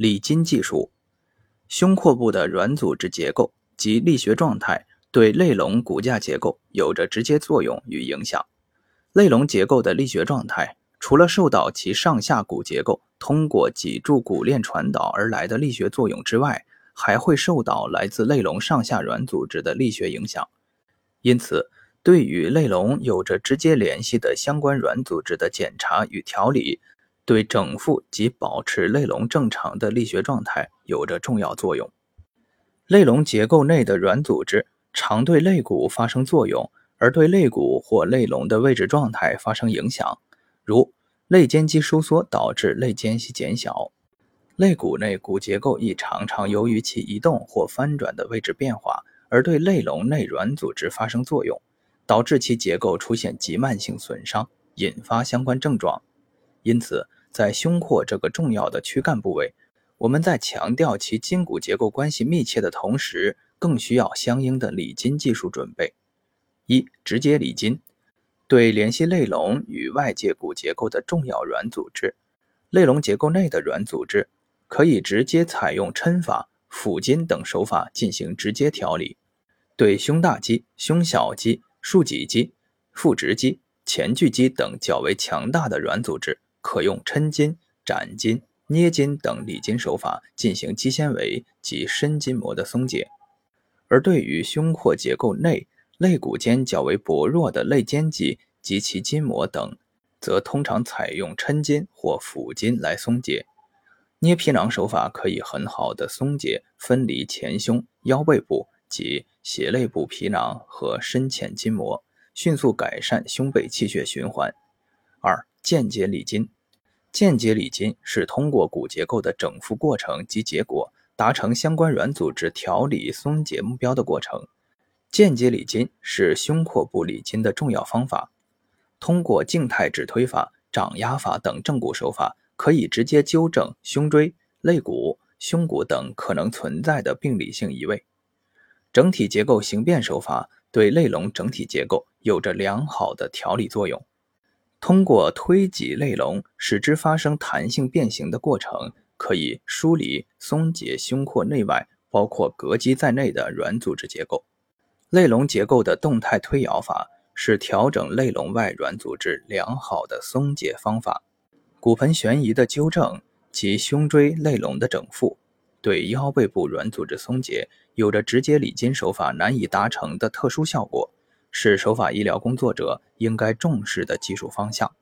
理筋技术，胸廓部的软组织结构及力学状态对肋龙骨架结构有着直接作用与影响。肋龙结构的力学状态，除了受到其上下骨结构通过脊柱骨链传导而来的力学作用之外，还会受到来自肋龙上下软组织的力学影响。因此，对与肋龙有着直接联系的相关软组织的检查与调理。对整复及保持肋龙正常的力学状态有着重要作用。肋龙结构内的软组织常对肋骨发生作用，而对肋骨或肋龙的位置状态发生影响。如肋间肌收缩导致肋间隙减小，肋骨内骨结构亦常常由于其移动或翻转的位置变化，而对肋龙内软组织发生作用，导致其结构出现急慢性损伤，引发相关症状。因此，在胸廓这个重要的躯干部位，我们在强调其筋骨结构关系密切的同时，更需要相应的理筋技术准备。一、直接理筋，对联系肋龙与外界骨结构的重要软组织，肋龙结构内的软组织，可以直接采用抻法、抚筋等手法进行直接调理。对胸大肌、胸小肌、竖脊肌、腹直肌、前锯肌等较为强大的软组织。可用抻筋、斩筋、捏筋等理筋手法进行肌纤维及深筋膜的松解，而对于胸廓结构内肋骨间较为薄弱的肋间肌及其筋膜等，则通常采用抻筋或抚筋来松解。捏皮囊手法可以很好的松解分离前胸、腰背部及斜肋部皮囊和深浅筋膜，迅速改善胸背气血循环。二。间接理筋，间接理筋是通过骨结构的整复过程及结果，达成相关软组织调理松解目标的过程。间接理筋是胸廓部理筋的重要方法。通过静态指推法、掌压法等正骨手法，可以直接纠正胸椎、肋骨、胸骨等可能存在的病理性移位。整体结构形变手法对肋龙整体结构有着良好的调理作用。通过推挤肋龙，使之发生弹性变形的过程，可以梳理松解胸廓内外，包括膈肌在内的软组织结构。肋龙结构的动态推摇法是调整肋龙外软组织良好的松解方法。骨盆悬移的纠正及胸椎肋龙的整复，对腰背部软组织松解有着直接理筋手法难以达成的特殊效果。是手法医疗工作者应该重视的技术方向。